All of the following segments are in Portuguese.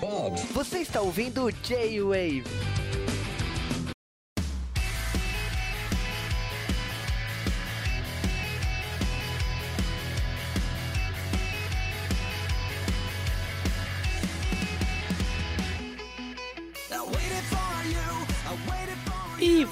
Bob. Você está ouvindo J-Wave.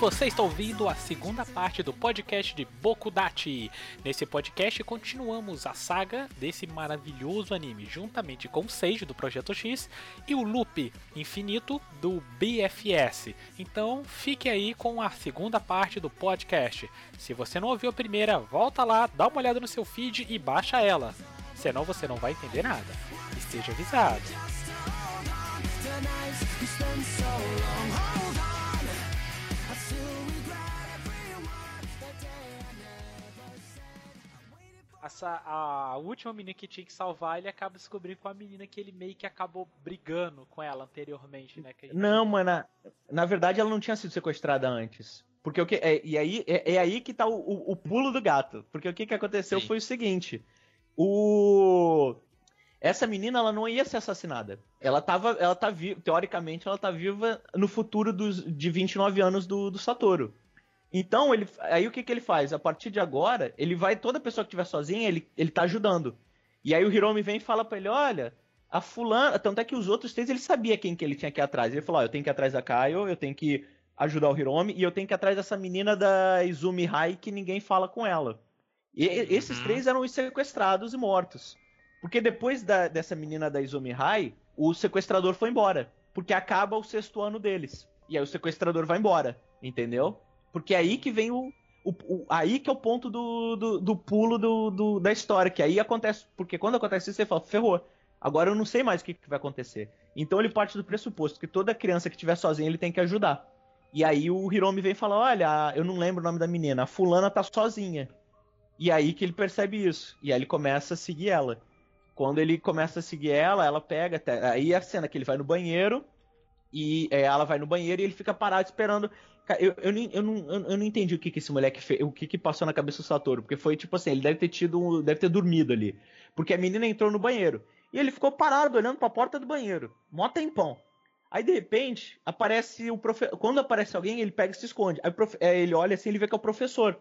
Você está ouvindo a segunda parte do podcast de Bokudachi. Nesse podcast continuamos a saga desse maravilhoso anime, juntamente com o Sage do Projeto X e o Loop Infinito do BFS. Então fique aí com a segunda parte do podcast. Se você não ouviu a primeira, volta lá, dá uma olhada no seu feed e baixa ela. Senão você não vai entender nada. Esteja avisado. Essa, a última menina que tinha que salvar, ele acaba descobrindo com a menina que ele meio que acabou brigando com ela anteriormente, né? Gente... Não, mano, na, na, verdade ela não tinha sido sequestrada antes. Porque o que. É, e aí, é, é, aí que tá o, o, o, pulo do gato. Porque o que, que aconteceu Sim. foi o seguinte: o. Essa menina ela não ia ser assassinada. Ela tava. Ela tá viva. Teoricamente, ela tá viva no futuro dos, de 29 anos do, do Satoru. Então, ele, aí o que, que ele faz? A partir de agora, ele vai, toda pessoa que estiver sozinha, ele, ele tá ajudando. E aí o Hiromi vem e fala pra ele: olha, a fulana. Tanto é que os outros três ele sabia quem que ele tinha que ir atrás. Ele falou: ó, eu tenho que ir atrás da Kaio, eu tenho que ajudar o Hiromi, e eu tenho que ir atrás dessa menina da Izumi Hai que ninguém fala com ela. E uhum. esses três eram os sequestrados e mortos. Porque depois da, dessa menina da Izumi Hai, o sequestrador foi embora. Porque acaba o sexto ano deles. E aí o sequestrador vai embora. Entendeu? Porque é aí que vem o. o, o aí que é o ponto do, do, do pulo do, do, da história. Que aí acontece. Porque quando acontece isso, você fala, ferrou. Agora eu não sei mais o que, que vai acontecer. Então ele parte do pressuposto que toda criança que estiver sozinha ele tem que ajudar. E aí o Hiromi vem falar: Olha, eu não lembro o nome da menina, a fulana tá sozinha. E aí que ele percebe isso. E aí ele começa a seguir ela. Quando ele começa a seguir ela, ela pega. Até, aí a cena que ele vai no banheiro. E é, ela vai no banheiro e ele fica parado esperando. Eu, eu, eu, eu, não, eu não entendi o que, que esse moleque fez, o que, que passou na cabeça do Satoru, porque foi tipo assim, ele deve ter tido, deve ter dormido ali. Porque a menina entrou no banheiro. E ele ficou parado olhando para a porta do banheiro. Mó tempão. Aí de repente, aparece o. Quando aparece alguém, ele pega e se esconde. Aí profe... ele olha assim, ele vê que é o professor.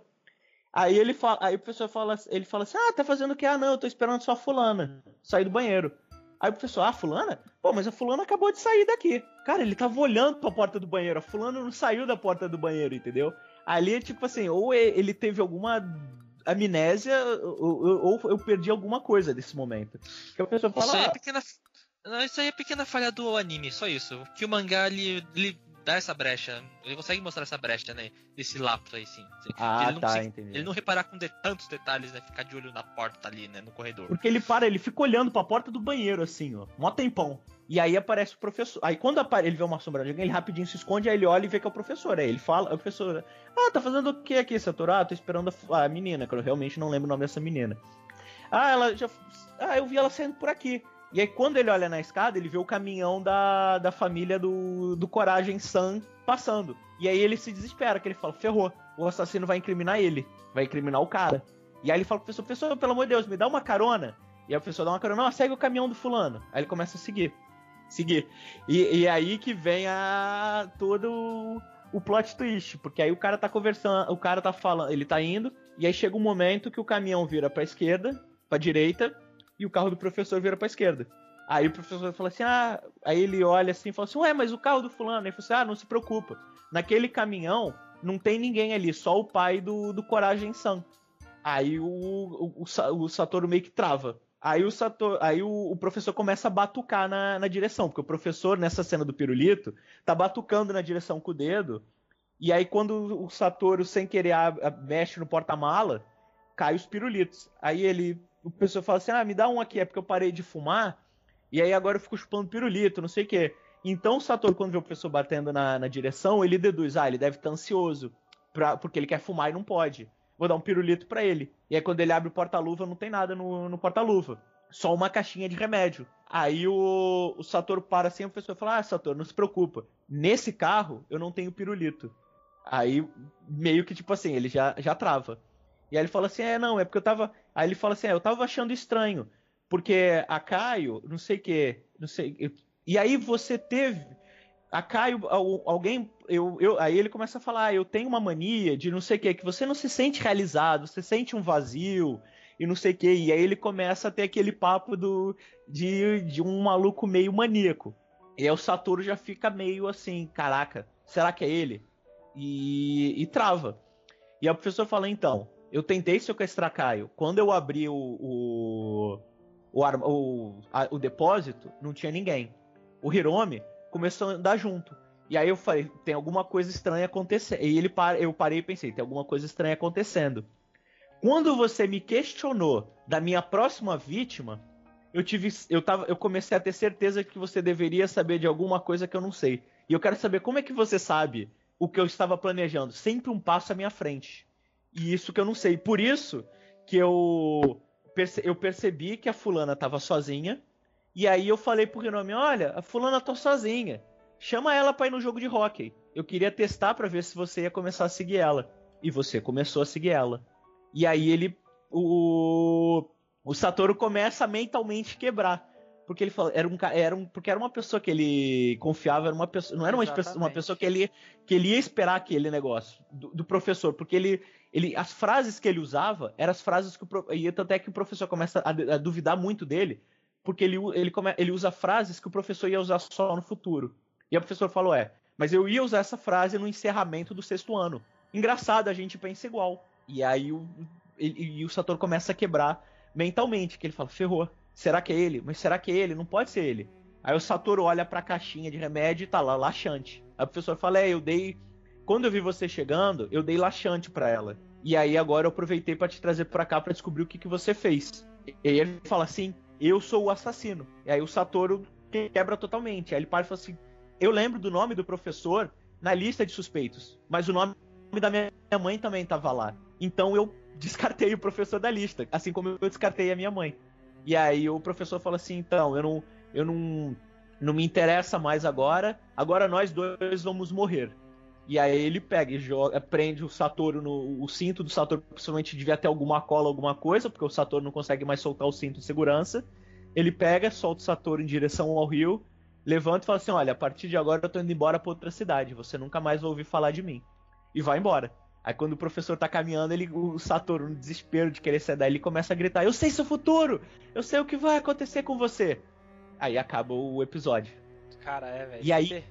Aí ele fala, aí o professor fala, ele fala assim: "Ah, tá fazendo o quê? Ah, não, eu tô esperando só a fulana sair do banheiro". Aí o professor, ah, fulana? Pô, mas a fulana acabou de sair daqui. Cara, ele tava olhando pra porta do banheiro. A fulana não saiu da porta do banheiro, entendeu? Ali é tipo assim, ou ele teve alguma amnésia, ou, ou eu perdi alguma coisa desse momento. Que a pessoa fala. Isso aí é ah, pequena. Não, isso aí é pequena falha do anime, só isso. Que o mangá ele, ele dá essa brecha. Ele consegue mostrar essa brecha, né? Desse lapso aí, sim. Ah, ele tá, se, entendi. Ele não reparar com de, tantos detalhes, né? Ficar de olho na porta ali, né? No corredor. Porque ele para, ele fica olhando pra porta do banheiro, assim, ó. Mó tempão. E aí aparece o professor. Aí quando ele vê uma sombra de alguém, ele rapidinho se esconde, aí ele olha e vê que é o professor. Aí ele fala, o professor, ah, tá fazendo o que aqui, Satoru? Ah, tô esperando a, a menina, que eu realmente não lembro o nome dessa menina. Ah, ela já. Ah, eu vi ela saindo por aqui. E aí, quando ele olha na escada, ele vê o caminhão da, da família do, do Coragem San passando. E aí ele se desespera, que ele fala, ferrou, o assassino vai incriminar ele, vai incriminar o cara. E aí ele fala pro professor, professor, pelo amor de Deus, me dá uma carona. E aí o professor dá uma carona, não, segue o caminhão do fulano. Aí ele começa a seguir. Seguir. E, e aí que vem a todo o plot twist, porque aí o cara tá conversando, o cara tá falando, ele tá indo, e aí chega um momento que o caminhão vira pra esquerda, pra direita, e o carro do professor vira pra esquerda. Aí o professor fala assim: ah, aí ele olha assim e fala assim: ué, mas o carro do fulano? Aí ele fala assim: ah, não se preocupa. Naquele caminhão não tem ninguém ali, só o pai do, do Coragem San. Aí o, o, o, o Satoru meio que trava. Aí o, Satoru, aí o, o, professor começa a batucar na, na direção, porque o professor, nessa cena do pirulito, tá batucando na direção com o dedo. E aí, quando o Satoru, sem querer, a, a, mexe no porta-mala, cai os pirulitos. Aí ele o pessoal fala assim: ah, me dá um aqui, é porque eu parei de fumar, e aí agora eu fico chupando pirulito, não sei o quê. Então o Satoru, quando vê o professor batendo na, na direção, ele deduz: ah, ele deve estar ansioso, pra, porque ele quer fumar e não pode. Vou dar um pirulito para ele. E aí quando ele abre o porta-luva, não tem nada no, no porta-luva. Só uma caixinha de remédio. Aí o, o Satoru para assim, o professor fala: Ah, Satoru, não se preocupa. Nesse carro eu não tenho pirulito. Aí, meio que tipo assim, ele já, já trava. E aí ele fala assim: é, não, é porque eu tava. Aí ele fala assim: é, eu tava achando estranho. Porque a Caio, não sei o que, não sei. E aí você teve. A Caio, alguém. Eu, eu, aí ele começa a falar: ah, eu tenho uma mania de não sei o que, que você não se sente realizado, você sente um vazio e não sei o que. E aí ele começa a ter aquele papo do, de, de um maluco meio maníaco. E aí o Satoru já fica meio assim: caraca, será que é ele? E, e trava. E a professora fala: então, eu tentei sequestrar Caio. Quando eu abri o, o, o, o, a, o depósito, não tinha ninguém. O Hiromi começou a andar junto. E aí eu falei, tem alguma coisa estranha acontecendo. E ele eu parei e pensei, tem alguma coisa estranha acontecendo. Quando você me questionou da minha próxima vítima, eu tive eu tava eu comecei a ter certeza que você deveria saber de alguma coisa que eu não sei. E eu quero saber como é que você sabe o que eu estava planejando, sempre um passo à minha frente. E isso que eu não sei. Por isso que eu, perce eu percebi que a fulana estava sozinha. E aí eu falei pro Renome, olha, a fulana tá sozinha. Chama ela para ir no jogo de hockey. Eu queria testar para ver se você ia começar a seguir ela. E você começou a seguir ela. E aí ele. O, o Satoru começa a mentalmente quebrar porque ele falou, era um, era um, porque era uma pessoa que ele confiava, era uma pessoa, não era uma, uma pessoa que ele, que ele ia esperar aquele negócio do, do, professor, porque ele, ele, as frases que ele usava eram as frases que o, e tanto é que o professor começa a, a duvidar muito dele, porque ele, ele, come, ele usa frases que o professor ia usar só no futuro. E o professor falou, é, mas eu ia usar essa frase no encerramento do sexto ano. Engraçado, a gente pensa igual. E aí o, ele, e o Satoru começa a quebrar mentalmente, que ele fala, ferrou Será que é ele? Mas será que é ele? Não pode ser ele. Aí o Satoru olha pra caixinha de remédio e tá lá, laxante. Aí o professor fala: É, eu dei. Quando eu vi você chegando, eu dei laxante para ela. E aí agora eu aproveitei para te trazer para cá para descobrir o que, que você fez. E aí ele fala assim: Eu sou o assassino. E aí o Satoru quebra totalmente. Aí ele para e fala assim: Eu lembro do nome do professor na lista de suspeitos, mas o nome da minha mãe também tava lá. Então eu descartei o professor da lista, assim como eu descartei a minha mãe. E aí o professor fala assim: então, eu não, eu não, não me interessa mais agora, agora nós dois vamos morrer. E aí ele pega e joga, prende o Satoru no. O cinto do Satoru possivelmente devia ter alguma cola, alguma coisa, porque o Satoru não consegue mais soltar o cinto de segurança. Ele pega, solta o Satoru em direção ao rio, levanta e fala assim: Olha, a partir de agora eu tô indo embora pra outra cidade, você nunca mais vai ouvir falar de mim. E vai embora. Aí quando o professor tá caminhando, ele, o Satoru, no desespero de querer daí, ele começa a gritar: Eu sei seu futuro! Eu sei o que vai acontecer com você! Aí acaba o episódio. Cara, é, velho. E aí.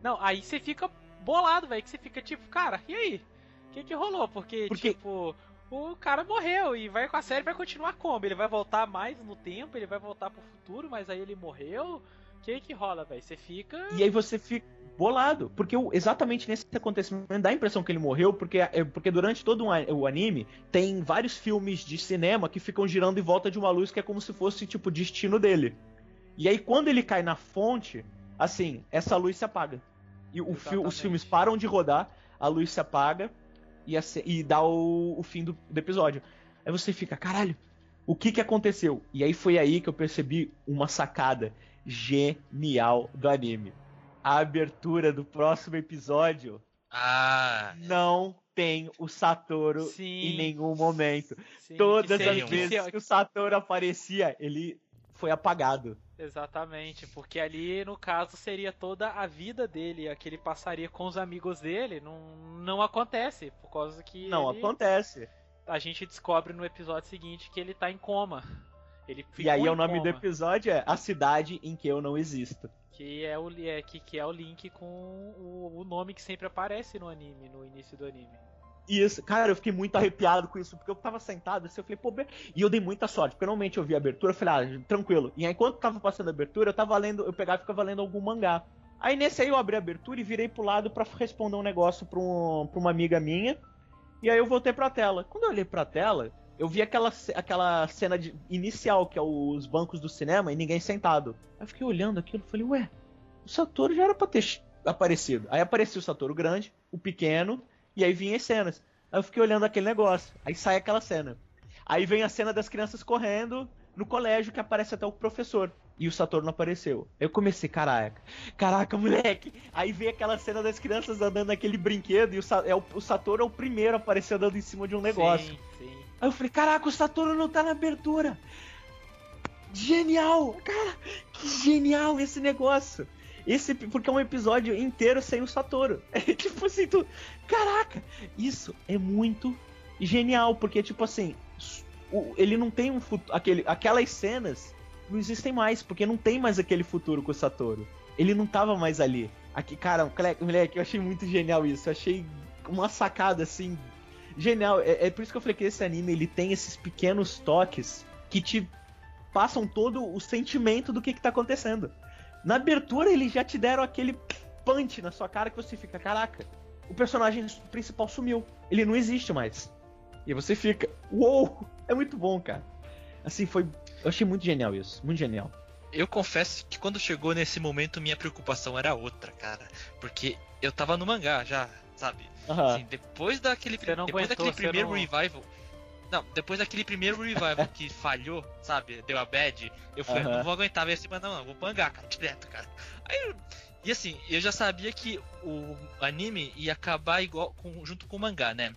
Não, aí você fica bolado, velho. Que você fica tipo, cara, e aí? O que que rolou? Porque, Porque, tipo, o cara morreu e vai com a série vai continuar como? Ele vai voltar mais no tempo, ele vai voltar pro futuro, mas aí ele morreu? O que que rola, velho? Você fica. E aí você fica bolado. Porque exatamente nesse acontecimento dá a impressão que ele morreu, porque, é, porque durante todo o anime tem vários filmes de cinema que ficam girando em volta de uma luz que é como se fosse tipo o destino dele. E aí quando ele cai na fonte, assim, essa luz se apaga. E fi os filmes param de rodar, a luz se apaga e, e dá o, o fim do, do episódio. Aí você fica, caralho, o que que aconteceu? E aí foi aí que eu percebi uma sacada genial do anime a abertura do próximo episódio ah. não tem o Satoru Sim. em nenhum momento. Sim, Todas as vezes que o Satoru aparecia, ele foi apagado. Exatamente, porque ali no caso seria toda a vida dele, a que ele passaria com os amigos dele, não, não acontece, por causa que. Não ele, acontece. A gente descobre no episódio seguinte que ele tá em coma. E aí o nome coma. do episódio é A Cidade em que Eu Não Existo. Que é o, é, que, que é o link com o, o nome que sempre aparece no anime, no início do anime. Isso, cara, eu fiquei muito arrepiado com isso, porque eu tava sentado assim, eu falei, pô, e eu dei muita sorte, porque normalmente eu vi a abertura, eu falei, ah, tranquilo. E aí, enquanto tava passando a abertura, eu tava lendo, eu pegava e ficava lendo algum mangá. Aí nesse aí eu abri a abertura e virei pro lado para responder um negócio pra, um, pra uma amiga minha. E aí eu voltei pra tela. Quando eu olhei pra tela, eu vi aquela, aquela cena de, inicial, que é os bancos do cinema e ninguém sentado. Aí eu fiquei olhando aquilo e falei, ué, o Satoru já era pra ter aparecido. Aí apareceu o Satoru grande, o pequeno, e aí vinha as cenas. Aí eu fiquei olhando aquele negócio. Aí sai aquela cena. Aí vem a cena das crianças correndo no colégio, que aparece até o professor. E o Satoru não apareceu. Eu comecei, caraca, caraca, moleque. Aí vem aquela cena das crianças andando naquele brinquedo e o, é o, o Satoru é o primeiro a aparecer andando em cima de um negócio. Sim, sim. Aí eu falei, caraca, o Satoru não tá na abertura. Genial! Cara, que genial esse negócio! Esse, porque é um episódio inteiro sem o Satoru. É tipo assim, tu. Caraca! Isso é muito genial, porque, tipo assim, ele não tem um futuro. Aquele, aquelas cenas não existem mais, porque não tem mais aquele futuro com o Satoru. Ele não tava mais ali. Aqui, cara, moleque, eu achei muito genial isso. Eu achei uma sacada assim. Genial. É, é por isso que eu falei que esse anime ele tem esses pequenos toques que te passam todo o sentimento do que, que tá acontecendo. Na abertura, eles já te deram aquele punch na sua cara que você fica, caraca, o personagem principal sumiu. Ele não existe mais. E você fica, uou! É muito bom, cara. Assim, foi. Eu achei muito genial isso. Muito genial. Eu confesso que quando chegou nesse momento, minha preocupação era outra, cara. Porque eu tava no mangá já, sabe? Uhum. Assim, depois daquele, depois aguentou, daquele primeiro não... revival. Não, depois daquele primeiro revival que falhou, sabe? Deu a bad, eu falei, uhum. não vou aguentar ver esse não, não, vou bangar, cara, direto, cara. Aí, e assim, eu já sabia que o anime ia acabar igual com, junto com o mangá, né?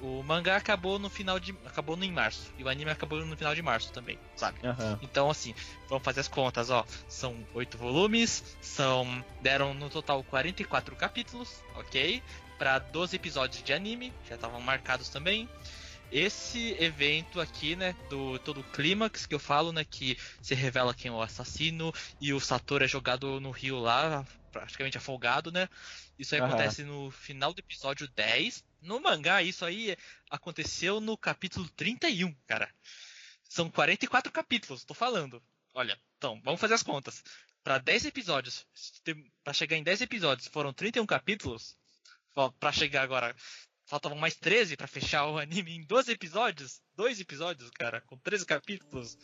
O mangá acabou no final de. acabou no em março. E o anime acabou no final de março também, sabe? Uhum. Então, assim, vamos fazer as contas, ó. São oito volumes, são. deram no total 44 capítulos, ok? Para 12 episódios de anime, já estavam marcados também esse evento aqui, né, do todo o clímax que eu falo, né, que se revela quem é o assassino e o Satoru é jogado no rio lá, praticamente afogado, né? Isso aí uhum. acontece no final do episódio 10. No mangá, isso aí aconteceu no capítulo 31, cara. São 44 capítulos, tô falando. Olha, então, vamos fazer as contas. Para 10 episódios, para chegar em 10 episódios, foram 31 capítulos. Para chegar agora faltavam mais 13 para fechar o anime em 12 episódios. Dois episódios, cara, com 13 capítulos.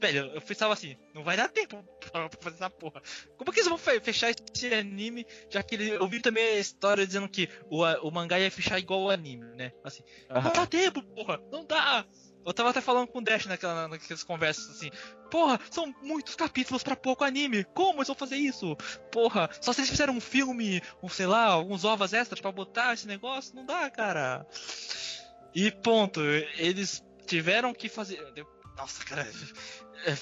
Velho, eu pensava assim, não vai dar tempo pra fazer essa porra. Como que eles vão fechar esse anime, já que eu vi também a história dizendo que o, o mangá ia fechar igual o anime, né? Assim, não dá tempo, porra, não dá. Eu tava até falando com o Dash naquela, naquelas conversas assim. Porra, são muitos capítulos para pouco anime. Como eles vão fazer isso? Porra, só se eles fizeram um filme, um, sei lá, alguns ovas extras para botar esse negócio, não dá, cara. E ponto, eles tiveram que fazer. Nossa, cara. É,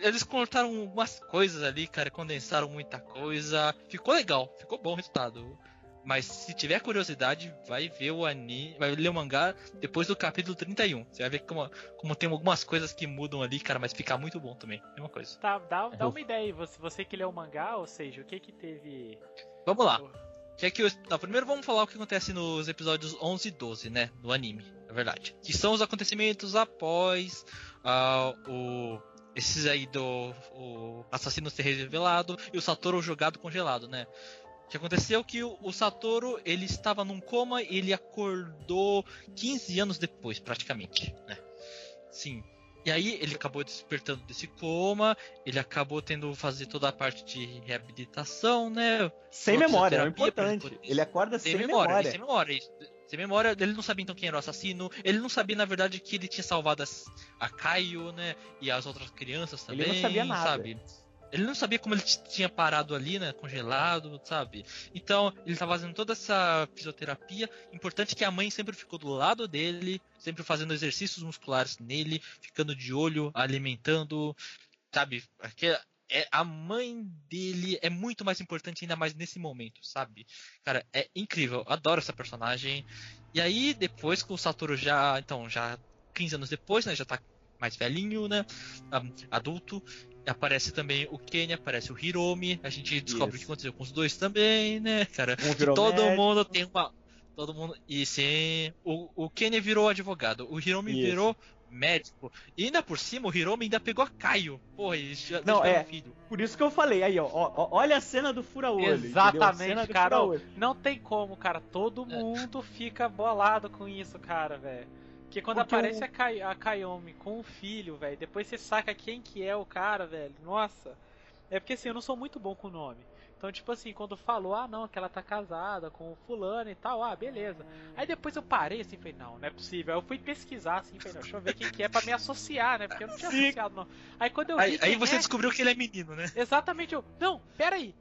eles cortaram algumas coisas ali, cara, condensaram muita coisa. Ficou legal, ficou bom o resultado. Mas se tiver curiosidade, vai ver o anime, vai ler o mangá depois do capítulo 31. Você vai ver como, como tem algumas coisas que mudam ali, cara, mas fica muito bom também. É uma coisa. Tá, dá, dá uma ideia aí, você, você que leu o mangá, ou seja, o que que teve. Vamos lá. Que é que não, primeiro vamos falar o que acontece nos episódios 11 e 12, né? Do anime, é verdade. Que são os acontecimentos após uh, o esses aí do o assassino ser revelado e o Satoru jogado congelado, né? O que aconteceu é que o, o Satoru ele estava num coma e ele acordou 15 anos depois, praticamente, né? Sim. E aí ele acabou despertando desse coma, ele acabou tendo fazer toda a parte de reabilitação, né? Sem memória, é importante. Ele acorda sem, sem memória. memória. Sem memória. Sem memória, ele não sabia então quem era o assassino. Ele não sabia, na verdade, que ele tinha salvado a Caio, né? E as outras crianças também. Ele não sabia nada. Sabe? Ele não sabia como ele tinha parado ali, né? Congelado, sabe? Então, ele estava fazendo toda essa fisioterapia. Importante que a mãe sempre ficou do lado dele, sempre fazendo exercícios musculares nele, ficando de olho, alimentando, sabe? é, a mãe dele é muito mais importante, ainda mais nesse momento, sabe? Cara, é incrível. Adoro essa personagem. E aí, depois com o Satoru já. Então, já 15 anos depois, né? Já tá mais velhinho, né? Um, adulto. Aparece também o Kenny, aparece o Hiromi. A gente descobre Isso. o que aconteceu com os dois também, né, cara? Um todo médico. mundo tem uma. Todo mundo. E sim. O, o Kenny virou advogado. O Hiromi Isso. virou médico. E ainda por cima, o Hiromi ainda pegou a Caio. Porra, e já Não, é. filho. Por isso que eu falei, aí, ó, ó olha a cena do fura-olho. Exatamente, cara. Não tem como, cara. Todo é. mundo fica bolado com isso, cara, velho. Porque quando Porque aparece a, Kai, a Kayomi com o filho, velho, depois você saca quem que é o cara, velho. Nossa. É porque assim, eu não sou muito bom com o nome. Então, tipo assim, quando falou, ah não, que ela tá casada com o fulano e tal, ah, beleza. Aí depois eu parei assim, falei, não, não é possível. Aí eu fui pesquisar assim, falei, não, deixa eu ver quem que é pra me associar, né? Porque eu não tinha Sim. associado, não. Aí quando eu vi. Aí, aí você é... descobriu que ele é menino, né? Exatamente, eu. Não, pera aí.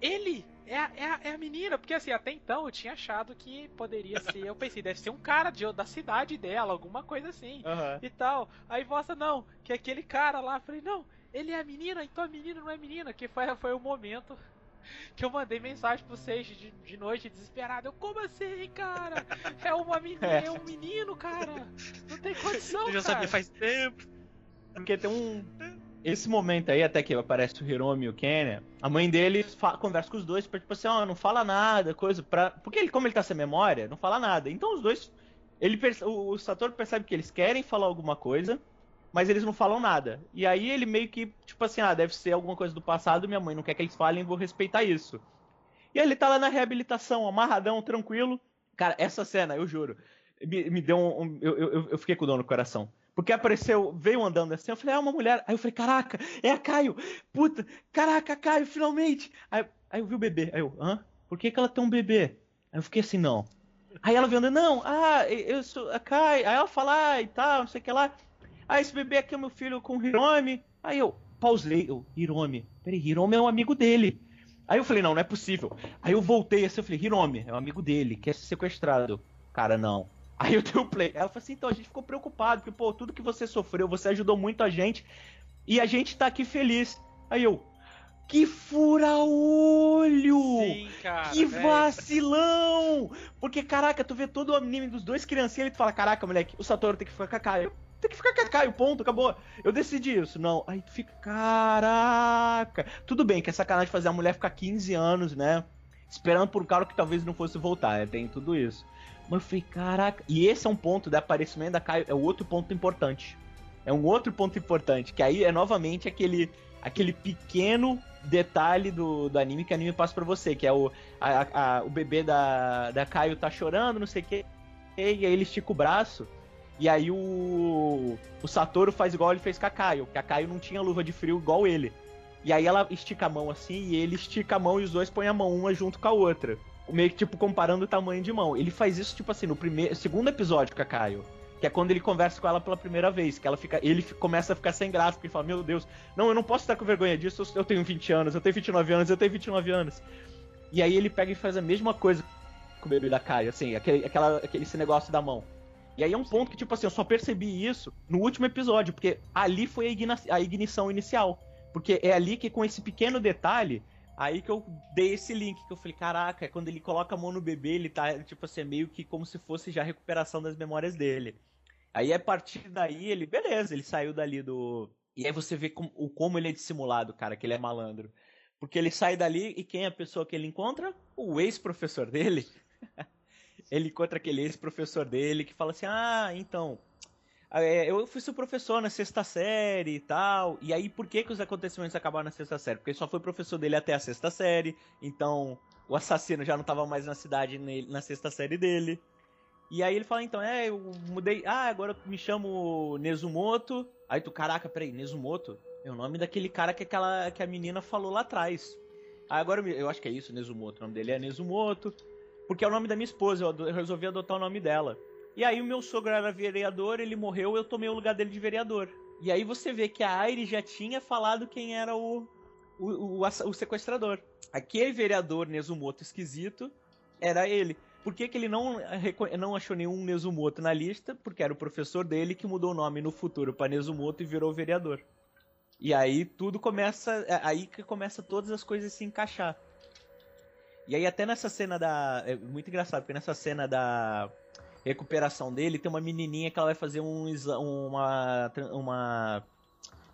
Ele é a, é, a, é a menina, porque assim, até então eu tinha achado que poderia ser. Eu pensei, deve ser um cara de, da cidade dela, alguma coisa assim. Uhum. E tal. Aí, nossa, não, que é aquele cara lá. Eu falei, não, ele é menina, então a menina não é menina, que foi, foi o momento que eu mandei mensagem pro Sage de, de noite desesperado. Eu, como assim, cara? É uma menina, é. é um menino, cara. Não tem condição, Eu já cara. sabia faz tempo. Porque tem um. Esse momento aí, até que aparece o Hiromi e o Kenya, a mãe dele conversa com os dois, tipo assim, ó, oh, não fala nada, coisa, pra. Porque ele, como ele tá sem memória, não fala nada. Então os dois. Ele, o, o Satoru percebe que eles querem falar alguma coisa, mas eles não falam nada. E aí ele meio que, tipo assim, ah, deve ser alguma coisa do passado, minha mãe não quer que eles falem, vou respeitar isso. E ele tá lá na reabilitação, amarradão, tranquilo. Cara, essa cena, eu juro, me, me deu um. um eu, eu, eu fiquei com dor no coração. Porque apareceu, veio andando assim, eu falei, é uma mulher. Aí eu falei, caraca, é a Caio. Puta, caraca, Caio, finalmente. Aí, aí eu vi o bebê. Aí eu, hã? Por que, que ela tem um bebê? Aí eu fiquei assim, não. Aí ela andando, não, ah, eu sou a Caio. Aí ela fala, ah, e tal, não sei o que lá. Ah, esse bebê aqui é meu filho com Hiromi. Aí eu pausei, eu, Hiromi. Peraí, Hiromi é um amigo dele. Aí eu falei, não, não é possível. Aí eu voltei assim, eu falei, Hiromi, é um amigo dele, quer ser sequestrado. Cara, não. Aí eu dei o play. Ela falou assim, então a gente ficou preocupado, porque, pô, tudo que você sofreu, você ajudou muito a gente. E a gente tá aqui feliz. Aí eu, que fura-olho! Que vacilão! Porque, caraca, tu vê todo o anime dos dois criancinhas e tu fala, caraca, moleque, o Satoru tem que ficar com a Caio tem que ficar com a Caio, ponto, acabou. Eu decidi isso. Não, aí tu fica, caraca. Tudo bem que é sacanagem fazer a mulher ficar 15 anos, né? Esperando por um cara que talvez não fosse voltar, né? tem tudo isso. Mas eu falei, caraca. E esse é um ponto do aparecimento da Caio, é outro ponto importante. É um outro ponto importante, que aí é novamente aquele aquele pequeno detalhe do, do anime que o anime passa pra você, que é o, a, a, o bebê da, da Caio tá chorando, não sei o que, e aí ele estica o braço e aí o, o Satoru faz igual ele fez com a Kaio, que a Kaio não tinha luva de frio igual ele. E aí ela estica a mão assim, e ele estica a mão e os dois põem a mão uma junto com a outra. Meio que, tipo, comparando o tamanho de mão. Ele faz isso, tipo assim, no primeiro, segundo episódio com a Kaio. Que é quando ele conversa com ela pela primeira vez, que ela fica, ele começa a ficar sem porque ele fala, meu Deus, não, eu não posso estar com vergonha disso, eu tenho 20 anos, eu tenho 29 anos, eu tenho 29 anos. E aí ele pega e faz a mesma coisa com o bebê da Kaio, assim, aquele, aquela, aquele esse negócio da mão. E aí é um ponto que, tipo assim, eu só percebi isso no último episódio, porque ali foi a, igna a ignição inicial. Porque é ali que, com esse pequeno detalhe, aí que eu dei esse link, que eu falei, caraca, quando ele coloca a mão no bebê, ele tá, tipo assim, meio que como se fosse já a recuperação das memórias dele. Aí a partir daí, ele, beleza, ele saiu dali do. E aí você vê como, como ele é dissimulado, cara, que ele é malandro. Porque ele sai dali e quem é a pessoa que ele encontra? O ex-professor dele. ele encontra aquele ex-professor dele que fala assim: Ah, então. É, eu fui seu professor na sexta série e tal. E aí, por que, que os acontecimentos acabaram na sexta série? Porque só foi professor dele até a sexta série. Então, o assassino já não estava mais na cidade na sexta série dele. E aí ele fala, então, é, eu mudei. Ah, agora eu me chamo Nezumoto. Aí tu, caraca, peraí, Nezumoto? É o nome daquele cara que, aquela, que a menina falou lá atrás. Ah, agora eu, eu acho que é isso, Nezumoto. O nome dele é Nezumoto porque é o nome da minha esposa, eu resolvi adotar o nome dela. E aí o meu sogro era vereador, ele morreu, eu tomei o lugar dele de vereador. E aí você vê que a Aire já tinha falado quem era o, o, o, o sequestrador. Aquele vereador Nezumoto esquisito era ele. Por que, que ele não, não achou nenhum Nezumoto na lista? Porque era o professor dele que mudou o nome no futuro para Nezumoto e virou vereador. E aí tudo começa. É aí que começa todas as coisas se encaixar. E aí até nessa cena da. É muito engraçado, porque nessa cena da recuperação dele tem uma menininha que ela vai fazer um uma, uma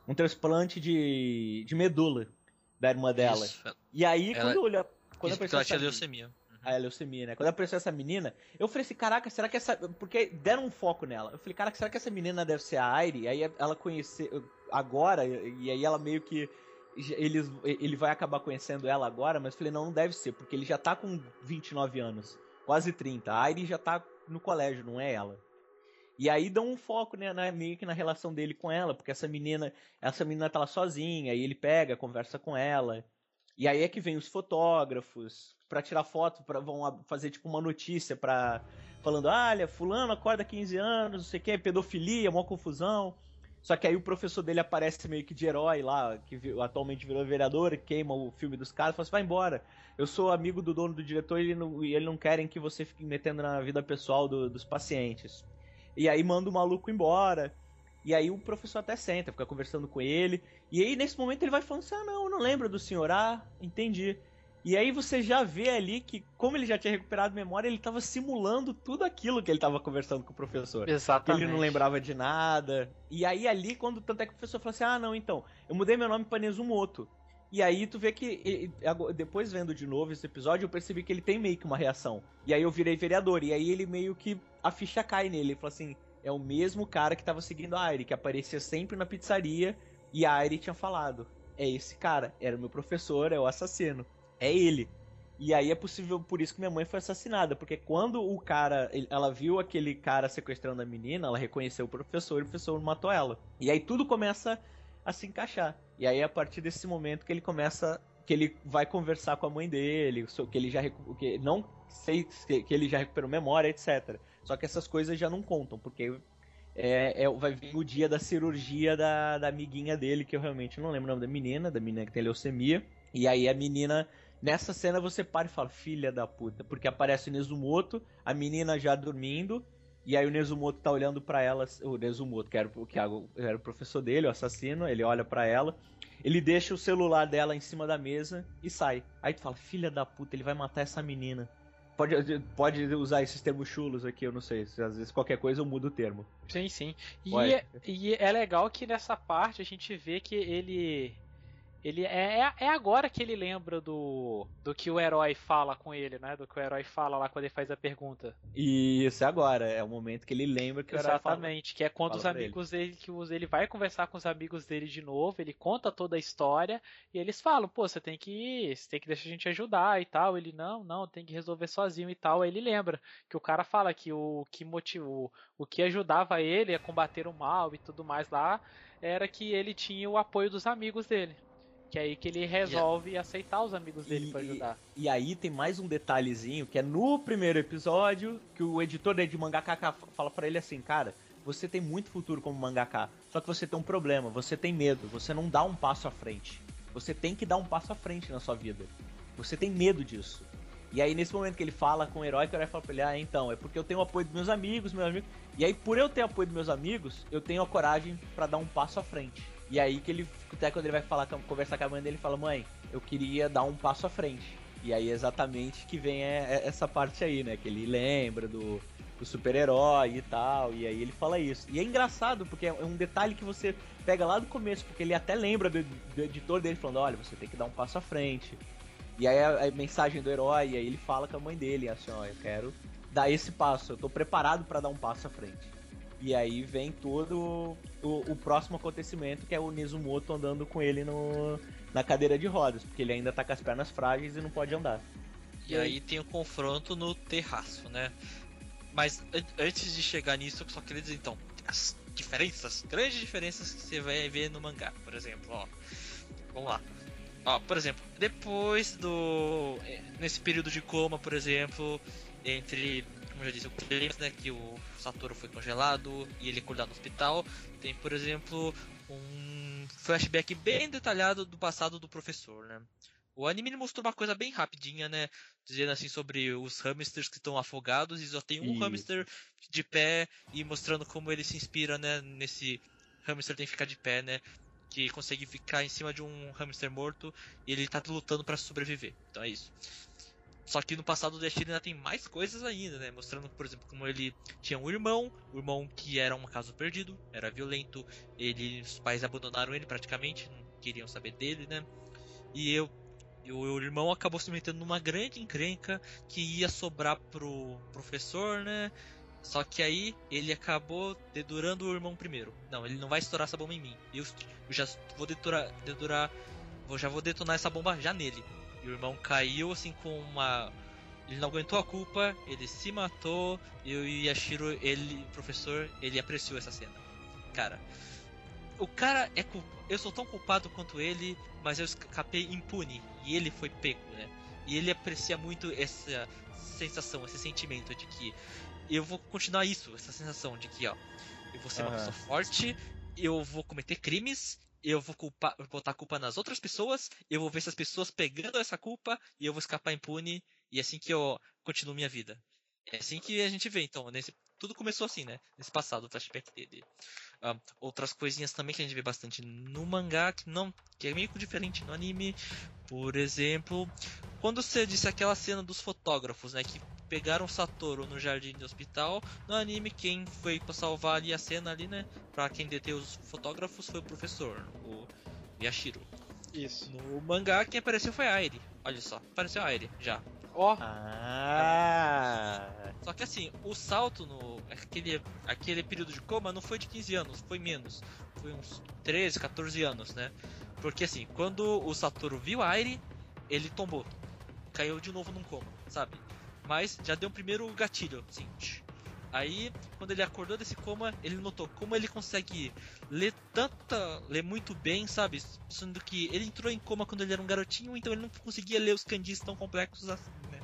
um transplante de, de medula da irmã dela. Isso. E aí ela, quando olha quando apareceu essa leucemia. A uhum. leucemia, né? Quando apareceu essa menina, eu falei assim, caraca, será que essa. Porque deram um foco nela. Eu falei, caraca, será que essa menina deve ser a Aire? Aí ela conheceu agora, e aí ela meio que ele, ele vai acabar conhecendo ela agora, mas eu falei, não, não deve ser, porque ele já tá com 29 anos, quase 30. A Airi já tá no colégio, não é ela. E aí dão um foco né, na, meio que na relação dele com ela, porque essa menina, essa menina tá lá sozinha, e ele pega, conversa com ela. E aí é que vem os fotógrafos para tirar foto, para vão fazer tipo uma notícia para falando, olha, fulano acorda 15 anos, não sei o que, pedofilia, uma confusão. Só que aí o professor dele aparece meio que de herói lá, que atualmente virou vereador, queima o filme dos caras, fala assim, vai embora. Eu sou amigo do dono do diretor e ele não, e ele não querem que você fique metendo na vida pessoal do, dos pacientes. E aí manda o maluco embora. E aí o professor até senta, fica conversando com ele. E aí nesse momento ele vai falando assim: ah, não, não lembro do senhor. Ah, entendi. E aí você já vê ali que, como ele já tinha recuperado memória, ele estava simulando tudo aquilo que ele estava conversando com o professor. Exatamente. Ele não lembrava de nada. E aí ali, quando tanto é que o professor falou assim: ah, não, então, eu mudei meu nome para Nezumoto. E aí tu vê que, depois vendo de novo esse episódio, eu percebi que ele tem meio que uma reação. E aí eu virei vereador, e aí ele meio que, a ficha cai nele. Ele falou assim, é o mesmo cara que tava seguindo a Aire, que aparecia sempre na pizzaria, e a Aire tinha falado, é esse cara, era o meu professor, é o assassino. É ele. E aí é possível, por isso que minha mãe foi assassinada, porque quando o cara, ela viu aquele cara sequestrando a menina, ela reconheceu o professor e o professor matou ela. E aí tudo começa a se encaixar. E aí é a partir desse momento que ele começa que ele vai conversar com a mãe dele, que ele já que não sei que ele já recuperou memória, etc. Só que essas coisas já não contam, porque é, é, vai vir o dia da cirurgia da, da amiguinha dele, que eu realmente não lembro o nome da menina, da menina que tem leucemia. E aí a menina, nessa cena você para e fala, filha da puta, porque aparece o Nezumoto, a menina já dormindo, e aí o Nezumoto tá olhando para ela, o Nezumoto, que era, que era o professor dele, o assassino, ele olha para ela, ele deixa o celular dela em cima da mesa e sai. Aí tu fala, filha da puta, ele vai matar essa menina. Pode, pode usar esses termos chulos aqui, eu não sei. Às vezes qualquer coisa eu mudo o termo. Sim, sim. E, é, e é legal que nessa parte a gente vê que ele ele é, é, é agora que ele lembra do, do que o herói fala com ele, né? Do que o herói fala lá quando ele faz a pergunta. Isso, é agora. É o momento que ele lembra que o herói Exatamente, que é quando os amigos ele. dele, que ele vai conversar com os amigos dele de novo, ele conta toda a história e eles falam, pô, você tem que ir, você tem que deixar a gente ajudar e tal. Ele, não, não, tem que resolver sozinho e tal. Aí ele lembra que o cara fala que o que motivou, o que ajudava ele a combater o mal e tudo mais lá era que ele tinha o apoio dos amigos dele. Que é aí que ele resolve yeah. aceitar os amigos dele para ajudar. E, e, aí tem mais um detalhezinho, que é no primeiro episódio, que o editor de mangaka fala para ele assim, cara, você tem muito futuro como mangaka, só que você tem um problema, você tem medo, você não dá um passo à frente. Você tem que dar um passo à frente na sua vida. Você tem medo disso. E aí, nesse momento que ele fala com o herói, que o herói fala pra ele, ah, então, é porque eu tenho o apoio dos meus amigos, meus amigos. E aí, por eu ter apoio dos meus amigos, eu tenho a coragem para dar um passo à frente. E aí que ele, até quando ele vai falar, conversar com a mãe dele, ele fala, mãe, eu queria dar um passo à frente. E aí exatamente que vem é, é essa parte aí, né? Que ele lembra do, do super-herói e tal, e aí ele fala isso. E é engraçado, porque é um detalhe que você pega lá do começo, porque ele até lembra do, do editor dele falando, olha, você tem que dar um passo à frente. E aí a, a, mensagem do herói, e aí ele fala com a mãe dele, assim, ó, eu quero dar esse passo, eu tô preparado para dar um passo à frente. E aí vem todo o, o, próximo acontecimento, que é o Nezumoto andando com ele no, na cadeira de rodas, porque ele ainda tá com as pernas frágeis e não pode andar. E, aí, aí tem o confronto no terraço, né? Mas antes de chegar nisso, eu só queria dizer então, as diferenças, grandes diferenças que você vai ver no mangá, por exemplo, ó. Vamos lá. Ó, por exemplo, depois do. Eh, nesse período de coma, por exemplo, entre como eu já disse, o Clemens, né, que o Satoru foi congelado e ele acordado no hospital. Tem, por exemplo, um flashback bem detalhado do passado do professor, né? O anime mostrou uma coisa bem rapidinha, né? Dizendo assim sobre os hamsters que estão afogados e só tem um Isso. hamster de pé e mostrando como ele se inspira, né? Nesse hamster tem que ficar de pé, né? Que consegue ficar em cima de um hamster morto e ele tá lutando para sobreviver. Então é isso. Só que no passado do Destino ainda tem mais coisas ainda, né? Mostrando, por exemplo, como ele tinha um irmão, um irmão que era um caso perdido, era violento, ele, os pais abandonaram ele praticamente, não queriam saber dele, né? E eu o irmão acabou se metendo numa grande encrenca que ia sobrar pro professor, né? Só que aí ele acabou dedurando o irmão primeiro. Não, ele não vai estourar essa bomba em mim. Eu, eu já vou dedurar, dedurar, vou, já vou detonar essa bomba já nele. E o irmão caiu assim com uma. Ele não aguentou a culpa, ele se matou e o Yashiro, ele, professor, ele apreciou essa cena. Cara, o cara é culpa. Eu sou tão culpado quanto ele, mas eu escapei impune e ele foi pego, né? E ele aprecia muito essa sensação, esse sentimento de que eu vou continuar isso, essa sensação de que, ó, eu vou ser uhum. uma pessoa forte, eu vou cometer crimes eu vou culpar, botar a culpa nas outras pessoas, eu vou ver essas pessoas pegando essa culpa e eu vou escapar impune e é assim que eu continuo minha vida. É assim que a gente vê, então, nesse tudo começou assim, né? Nesse passado, o flashback dele. Uh, outras coisinhas também que a gente vê bastante no mangá, que não que é meio diferente no anime. Por exemplo, quando você disse aquela cena dos fotógrafos, né? Que pegaram o Satoru no jardim do hospital. No anime, quem foi para salvar ali a cena ali, né? Pra quem deteve os fotógrafos foi o professor, o Yashiro. Isso. No mangá, quem apareceu foi a Airi. Olha só, apareceu a Airi já. Ó, Ah. Só que assim, o salto no. Aquele, aquele período de coma não foi de 15 anos, foi menos. Foi uns 13, 14 anos, né? Porque assim, quando o Satoru viu a Airi, ele tombou. Caiu de novo num coma, sabe? Mas já deu um primeiro gatilho, assim. Aí, quando ele acordou desse coma, ele notou como ele consegue ler tanta. ler muito bem, sabe? Sendo que ele entrou em coma quando ele era um garotinho, então ele não conseguia ler os kanjis tão complexos assim, né?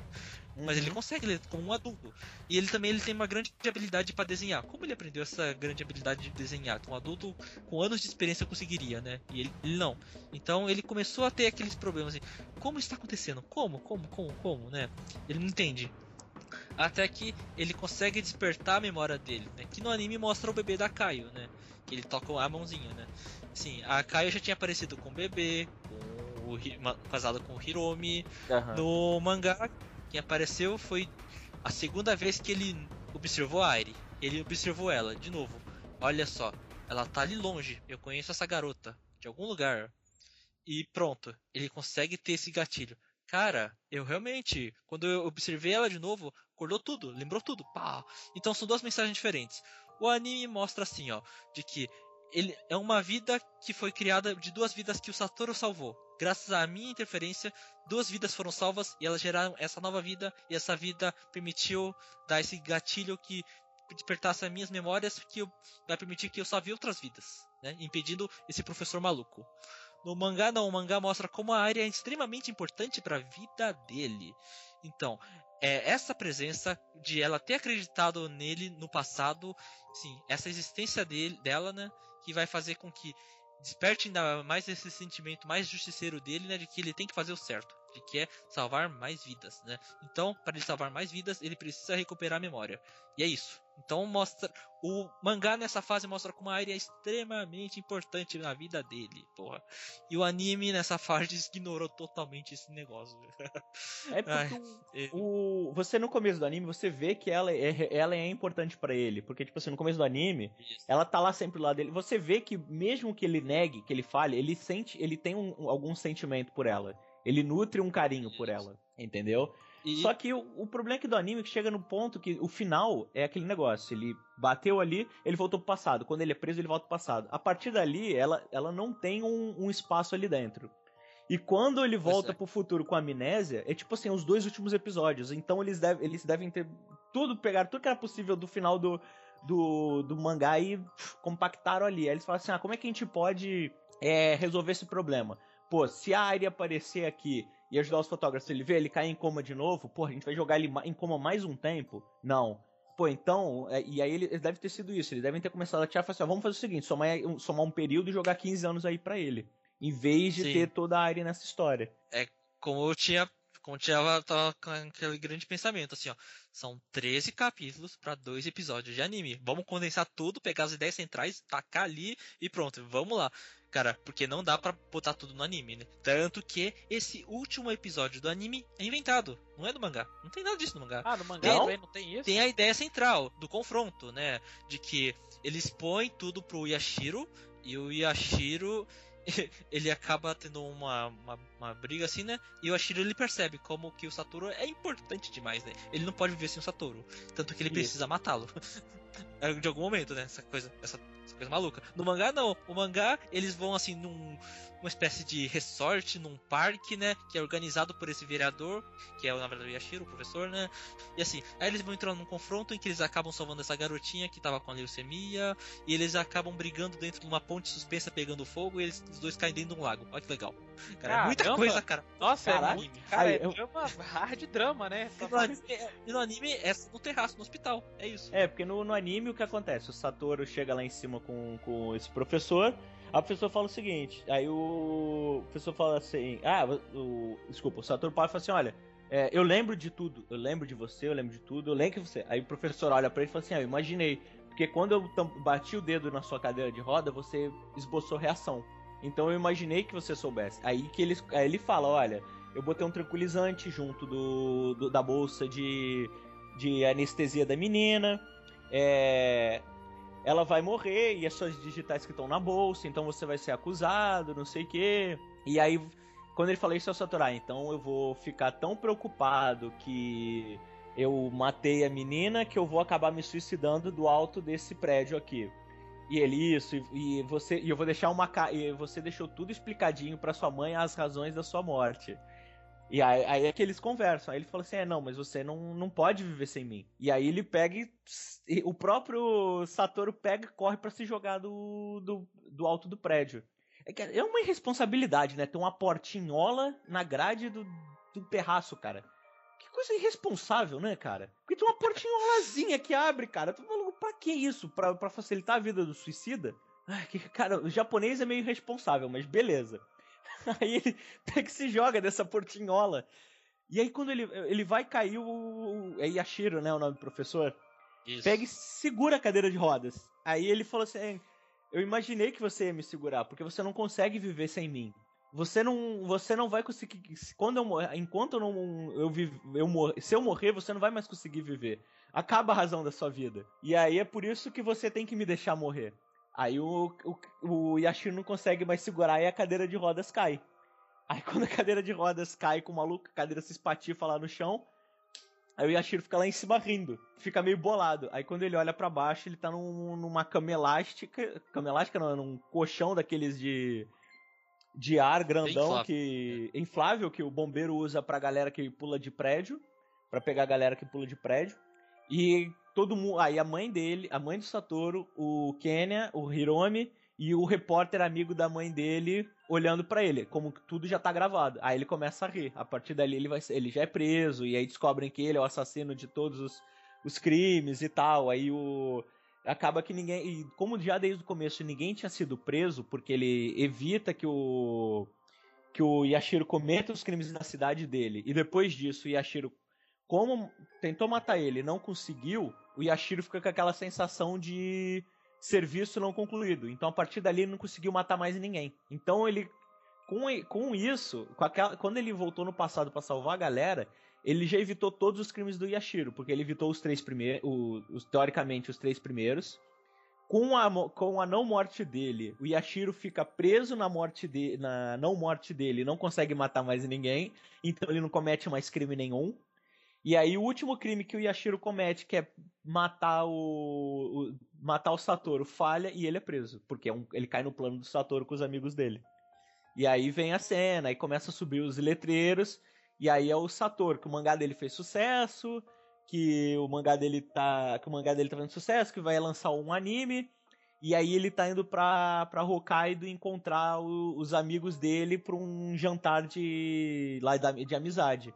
Mas ele consegue ler como um adulto. E ele também ele tem uma grande habilidade para desenhar. Como ele aprendeu essa grande habilidade de desenhar? Um adulto com anos de experiência conseguiria, né? E ele, ele não. Então ele começou a ter aqueles problemas assim. Como está acontecendo? Como? Como? Como? Como? Né? Ele não entende. Até que ele consegue despertar a memória dele, né? Que no anime mostra o bebê da Kaio, né? Que ele toca a mãozinha, né? Sim, a Kaio já tinha aparecido com o bebê, com o, casado com o Hiromi, Aham. no mangá, quem apareceu foi a segunda vez que ele observou a Airi. Ele observou ela, de novo. Olha só, ela tá ali longe. Eu conheço essa garota, de algum lugar. E pronto, ele consegue ter esse gatilho. Cara, eu realmente, quando eu observei ela de novo, acordou tudo, lembrou tudo. Pá. Então são duas mensagens diferentes. O anime mostra assim, ó, de que ele é uma vida que foi criada de duas vidas que o Satoru salvou. Graças à minha interferência, duas vidas foram salvas e elas geraram essa nova vida e essa vida permitiu dar esse gatilho que despertasse as minhas memórias que vai permitir que eu salve outras vidas, né? Impedindo esse professor maluco. No mangá não, o mangá mostra como a área é extremamente importante para a vida dele. Então, é essa presença de ela ter acreditado nele no passado, sim, essa existência dele, dela, né, que vai fazer com que desperte ainda mais esse sentimento mais justiceiro dele, né, de que ele tem que fazer o certo, que é salvar mais vidas, né? Então, para ele salvar mais vidas, ele precisa recuperar a memória. E é isso. Então mostra o mangá nessa fase mostra como a área é extremamente importante na vida dele, porra. E o anime nessa fase ignorou totalmente esse negócio. É porque Ai, o- o, você no começo do anime, você vê que ela é, ela é importante pra ele. Porque, tipo assim, no começo do anime, ela tá lá sempre lá dele. Você vê que mesmo que ele negue, que ele fale, ele sente, ele tem um- algum sentimento por ela. Ele nutre um carinho por ela, entendeu? E, Só que o, o problema é que do anime que chega no ponto que o final é aquele negócio. Ele bateu ali, ele voltou pro passado. Quando ele é preso, ele volta pro passado. A partir dali, ela, ela não tem um, um espaço ali dentro. E quando ele volta é. pro futuro com a amnésia, é tipo assim, os dois últimos episódios. Então eles, deve, eles devem ter tudo, pegaram tudo que era possível do final do, do, do mangá e pff, compactaram ali. Aí eles falaram assim: ah, como é que a gente pode é, resolver esse problema? Pô, se a Ari aparecer aqui e ajudar os fotógrafos, ele vê ele cair em coma de novo, pô, a gente vai jogar ele em coma mais um tempo? Não. Pô, então, é, e aí ele, eles devem ter sido isso, eles devem ter começado a tirar e falar assim, ó, vamos fazer o seguinte, somar, um- somar um período e jogar 15 anos aí pra ele. Em vez de Sim. ter toda a área nessa história. como eu tinha, tinha tava com aquele grande pensamento assim, ó, são 13 capítulos para dois episódios de anime. Vamos condensar tudo, pegar as ideias centrais, tacar ali e pronto, vamos lá. Cara, porque não dá pra botar tudo no anime, né? Tanto que esse último episódio do anime é inventado, não é do mangá. Não tem nada disso no mangá. Ah, no mangá Não? também não tem isso? Tem a ideia central do confronto, né? De que eles põem tudo pro Yashiro e o Yashiro ele acaba tendo uma, uma, uma briga assim, né? E o Yashiro ele percebe como que o Satoru é importante demais, né? Ele não pode viver sem o Satoru, tanto que ele precisa matá-lo. É, de algum momento, né? Essa coisa, essa, essa coisa maluca. No mangá não. O mangá eles vão assim num uma espécie de resort, num parque, né? Que é organizado por esse vereador, que é na verdade o Yashiro, o professor, né? E assim, aí eles vão entrando num confronto em que eles acabam salvando essa garotinha que tava com a leucemia, e eles acabam brigando dentro de uma ponte suspensa pegando fogo, e eles, os dois caem dentro de um lago. Olha que legal. Cara, é muita Caramba! coisa, cara. Nossa, é Caraca. muito. Cara, Aí, é eu- drama, hard drama, né? E no, anime, é- e no anime é no terraço, no hospital. É isso. É, porque no, no anime o que acontece? O Satoru chega lá em cima com, com esse professor, a professora fala o seguinte, aí o professor fala assim, ah, o, desculpa, o Satoru pai fala assim, olha, é, eu lembro de tudo, eu lembro de você, eu lembro de tudo, eu lembro que você. Aí o professor olha para ele e fala assim: ah, eu imaginei, porque quando eu bati o dedo na sua cadeira de roda, você esboçou reação. Então eu imaginei que você soubesse. Aí que ele, aí ele fala: olha, eu botei um tranquilizante junto do, do da bolsa de, de anestesia da menina. É, ela vai morrer e as suas digitais que estão na bolsa, então você vai ser acusado, não sei o quê. E aí quando ele fala isso ao Satoru, ah, então eu vou ficar tão preocupado que eu matei a menina que eu vou acabar me suicidando do alto desse prédio aqui. E ele, isso, e, e você, e eu vou deixar uma e você deixou tudo explicadinho para sua mãe as razões da sua morte. E aí, aí, é que eles conversam. Aí ele fala assim: é, não, mas você não, não pode viver sem mim. E aí ele pega e. O próprio Satoru pega e corre para se jogar do, do, do alto do prédio. É, é uma irresponsabilidade, né? Ter uma portinhola na grade do, do perraço, cara. Que coisa irresponsável, né, cara? Porque tem uma portinholazinha que abre, cara. Tu falando, pra que isso? Pra, pra facilitar a vida do suicida? Ai, que, cara, o japonês é meio irresponsável, mas beleza. Aí ele pega e se joga dessa portinhola. E aí quando ele, ele vai cair o. É Yashiro, né? O nome do professor. Isso. Pega e segura a cadeira de rodas. Aí ele falou assim: eu imaginei que você ia me segurar, porque você não consegue viver sem mim. Você não, você não vai conseguir. Quando eu morrer, enquanto eu não, eu, vive, eu morrer, se eu morrer, você não vai mais conseguir viver. Acaba a razão da sua vida. E aí é por isso que você tem que me deixar morrer. Aí o, o, o Yashiro não consegue mais segurar e a cadeira de rodas cai. Aí quando a cadeira de rodas cai com o maluco, a cadeira se espatifa lá no chão, Aí o Yashiro fica lá em cima rindo, fica meio bolado. Aí quando ele olha para baixo, ele tá num, numa cama elástica. Cama elástica não, é num colchão daqueles de. de ar grandão inflável. que. inflável que o bombeiro usa pra galera que pula de prédio. para pegar a galera que pula de prédio. E todo mundo. Aí a mãe dele, a mãe do Satoru, o Kenya, o Hiromi e o repórter amigo da mãe dele olhando para ele, como tudo já tá gravado. Aí ele começa a rir. A partir dali ele vai ele já é preso e aí descobrem que ele é o assassino de todos os, os crimes e tal. Aí o acaba que ninguém, e como já desde o começo ninguém tinha sido preso porque ele evita que o que o Yashiro cometa os crimes na cidade dele. E depois disso, o Yashiro como tentou matar ele, não conseguiu, o Yashiro fica com aquela sensação de serviço não concluído. Então a partir dali ele não conseguiu matar mais ninguém. Então ele com, com isso, com aquela, quando ele voltou no passado para salvar a galera, ele já evitou todos os crimes do Yashiro, porque ele evitou os três primeiros, os, teoricamente os três primeiros. Com a, com a não morte dele, o Yashiro fica preso na morte de, na não morte dele, não consegue matar mais ninguém, então ele não comete mais crime nenhum. E aí o último crime que o Yashiro comete, que é matar o, o matar o Satoru, falha e ele é preso, porque é um, ele cai no plano do Satoru com os amigos dele. E aí vem a cena, aí começa a subir os letreiros, e aí é o Satoru, que o mangá dele fez sucesso, que o mangá dele tá, que o mangá dele tá fazendo sucesso, que vai lançar um anime, e aí ele tá indo pra, pra Hokkaido encontrar o, os amigos dele pra um jantar de, lá de, de amizade.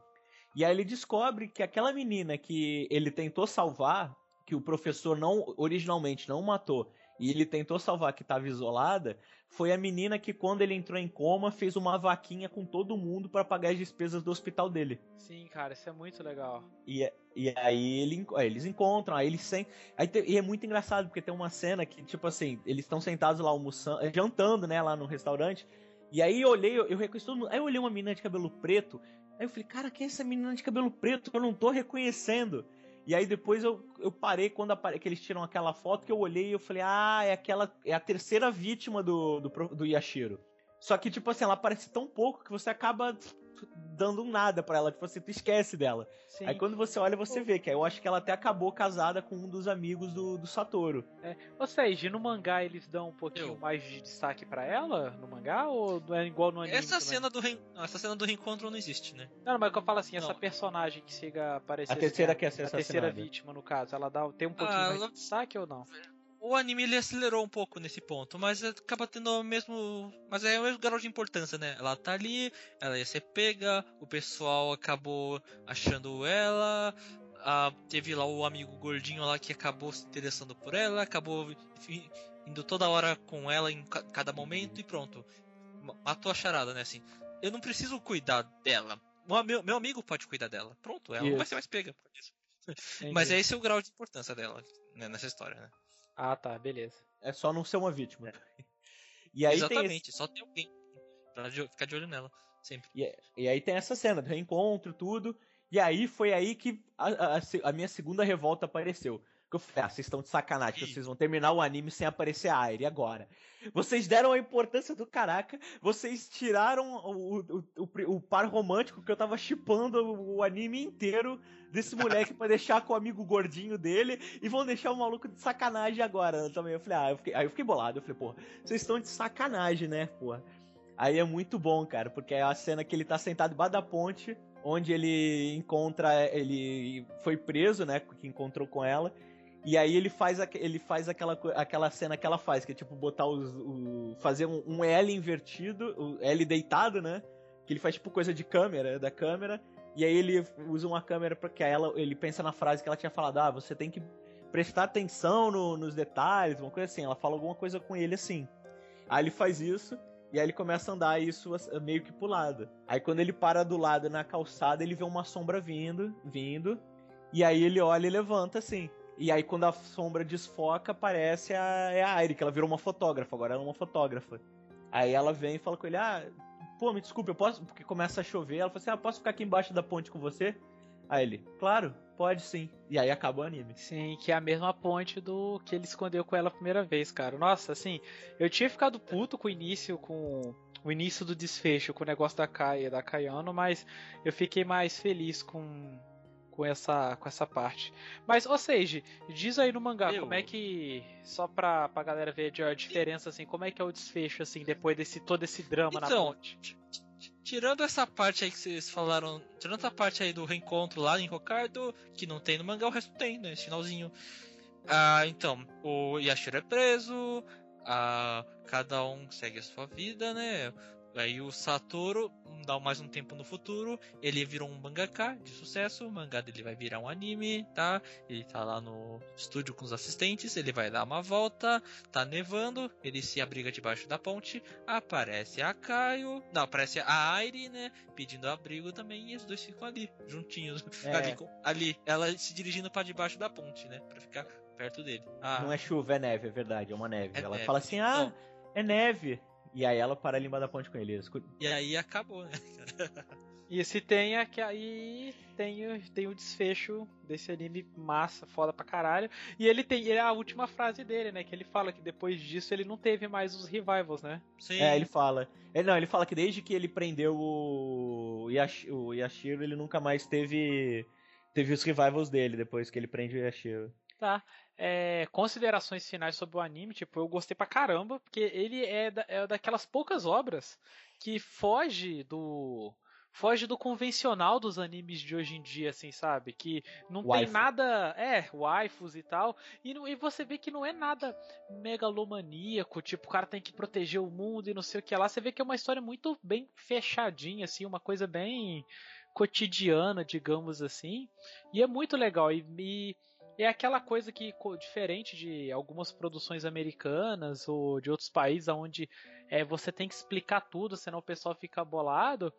E aí ele descobre que aquela menina que ele tentou salvar, que o professor não originalmente não matou, e ele tentou salvar que estava isolada, foi a menina que quando ele entrou em coma fez uma vaquinha com todo mundo para pagar as despesas do hospital dele. Sim, cara, isso é muito legal. E, e aí ele, eles encontram, aí eles sem, aí te, e é muito engraçado porque tem uma cena que tipo assim, eles estão sentados lá almoçando, jantando, né, lá no restaurante. E aí eu olhei, eu, eu reconheci todo mundo. Aí eu olhei uma menina de cabelo preto Aí eu falei, cara, quem é essa menina de cabelo preto que eu não tô reconhecendo? E aí depois eu, eu parei quando apare... que eles tiram aquela foto que eu olhei e eu falei, ah, é aquela. É a terceira vítima do, do, do Yashiro. Só que, tipo assim, ela aparece tão pouco que você acaba dando um nada para ela, que você esquece dela. Sim. Aí quando você olha, você vê que eu acho que ela até acabou casada com um dos amigos do, do Satoru. É. Ou seja, no mangá eles dão um pouquinho eu. mais de destaque para ela no mangá ou é igual no anime? Essa cena do re... essa cena do reencontro não existe, né? Não, mas que eu falo assim, não. essa personagem que chega a aparecer a terceira assim, que é a terceira vítima no caso, ela dá tem um pouquinho ah, mais ela... de destaque ou não? O anime ele acelerou um pouco nesse ponto, mas acaba tendo o mesmo. Mas é o mesmo grau de importância, né? Ela tá ali, ela ia ser pega, o pessoal acabou achando ela. Ah, teve lá o amigo gordinho lá que acabou se interessando por ela, acabou indo toda hora com ela em cada momento e pronto. Matou a charada, né? Assim, eu não preciso cuidar dela. meu, meu amigo pode cuidar dela. Pronto, ela não vai ser mais pega por isso. Mas esse é o grau de importância dela né, nessa história, né? Ah, tá, beleza. É só não ser uma vítima. E aí Exatamente, esse... só tem alguém pra ficar de olho nela, sempre. E, e, aí tem essa cena do reencontro, tudo. E aí foi aí que a, a, a minha segunda revolta apareceu. Que eu falei, ah, vocês estão de sacanagem, vocês vão terminar o anime sem aparecer a Aire agora. Vocês deram a importância do caraca, vocês tiraram o, o, o, o par romântico que eu tava chipando o anime inteiro desse moleque para deixar com o amigo gordinho dele e vão deixar o maluco de sacanagem agora também. Eu falei, ah, eu fiquei, aí eu fiquei bolado. Eu falei, pô, vocês estão de sacanagem, né, pô. Aí é muito bom, cara, porque é a cena que ele tá sentado debaixo da ponte, onde ele encontra. Ele foi preso, né? Que encontrou com ela. E aí ele faz, ele faz aquela, aquela cena que ela faz, que é tipo botar os. O, fazer um, um L invertido, L deitado, né? Que ele faz tipo coisa de câmera, da câmera. E aí ele usa uma câmera porque ela, ele pensa na frase que ela tinha falado, ah, você tem que prestar atenção no, nos detalhes, uma coisa assim. Ela fala alguma coisa com ele assim. Aí ele faz isso. E aí ele começa a andar isso meio que pro lado. Aí quando ele para do lado na calçada, ele vê uma sombra vindo, vindo. E aí ele olha e levanta assim. E aí quando a sombra desfoca, aparece a, é a Aire, que ela virou uma fotógrafa, agora ela é uma fotógrafa. Aí ela vem e fala com ele, ah, pô, me desculpe, eu posso. Porque começa a chover, ela fala assim, ah, posso ficar aqui embaixo da ponte com você? Aí ele, claro, pode sim. E aí acaba o anime. Sim, que é a mesma ponte do que ele escondeu com ela a primeira vez, cara. Nossa, assim, eu tinha ficado puto com o início, com o início do desfecho, com o negócio da Kaia, da Kayano, mas eu fiquei mais feliz com com essa, com essa parte. Mas, ou seja, diz aí no mangá, eu... como é que. Só pra, pra galera ver a diferença, assim, como é que é o desfecho, assim, depois desse todo esse drama então, na ponte? Tirando essa parte aí que vocês falaram. Tirando essa parte aí do reencontro lá em Hokkaido, que não tem no mangá, o resto tem, né? Esse finalzinho. Ah, então, o Yashiro é preso, ah, cada um segue a sua vida, né? Aí o Satoru dá mais um tempo no futuro, ele virou um mangaka de sucesso, o mangá dele vai virar um anime, tá? Ele tá lá no estúdio com os assistentes, ele vai dar uma volta, tá nevando, ele se abriga debaixo da ponte, aparece a Caio, não, aparece a Airi, né? Pedindo abrigo também, e os dois ficam ali, juntinhos, é. ali, ali, ela se dirigindo para debaixo da ponte, né? Pra ficar perto dele. Ah, não é chuva, é neve, é verdade, é uma neve. É ela neve. fala assim, ah, é neve. E aí ela para ali da ponte com ele. E aí acabou, né? e se tem é que aí tem, tem o desfecho desse anime massa, foda pra caralho. E ele tem é a última frase dele, né? Que ele fala que depois disso ele não teve mais os revivals, né? Sim. É, ele fala. Ele, não, ele fala que desde que ele prendeu o, Yash, o Yashiro, ele nunca mais teve, teve os revivals dele depois que ele prende o Yashiro. Tá é, considerações finais sobre o anime, tipo, eu gostei pra caramba, porque ele é, da, é daquelas poucas obras que foge do foge do convencional dos animes de hoje em dia, assim, sabe? Que não Waifu. tem nada. É, waifus e tal. E, e, você vê que não é nada megalomaníaco, tipo, o cara tem que proteger o mundo e não sei o que lá. Você vê que é uma história muito bem fechadinha, assim, uma coisa bem cotidiana, digamos assim. E é muito legal. E, e é aquela coisa que, diferente de algumas produções americanas ou de outros países, onde é, você tem que explicar tudo, senão o pessoal fica bolado.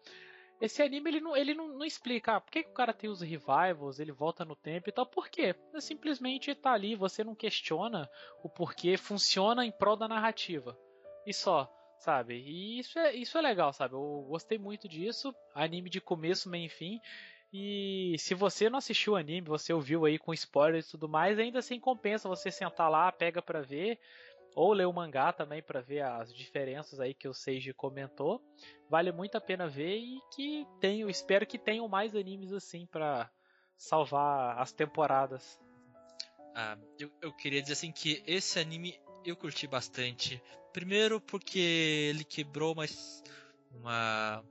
Esse anime ele não, ele não, não explica ah, por que, que, o cara tem os revivals, ele volta no tempo e tal. Por quê? É simplesmente tá ali, você não questiona o porquê, funciona em prol da narrativa. E só, sabe? E isso é, isso é legal, sabe? Eu gostei muito disso. Anime de começo, meio e fim. E se você não assistiu o anime, você ouviu aí com spoilers e tudo mais, ainda assim compensa você sentar lá, pega pra ver, ou ler o mangá também para ver as diferenças aí que o Seiji comentou. Vale muito a pena ver e que tenho, espero que tenham mais animes assim para salvar as temporadas. Ah, eu, eu queria dizer assim que esse anime eu curti bastante. Primeiro porque ele quebrou mais uma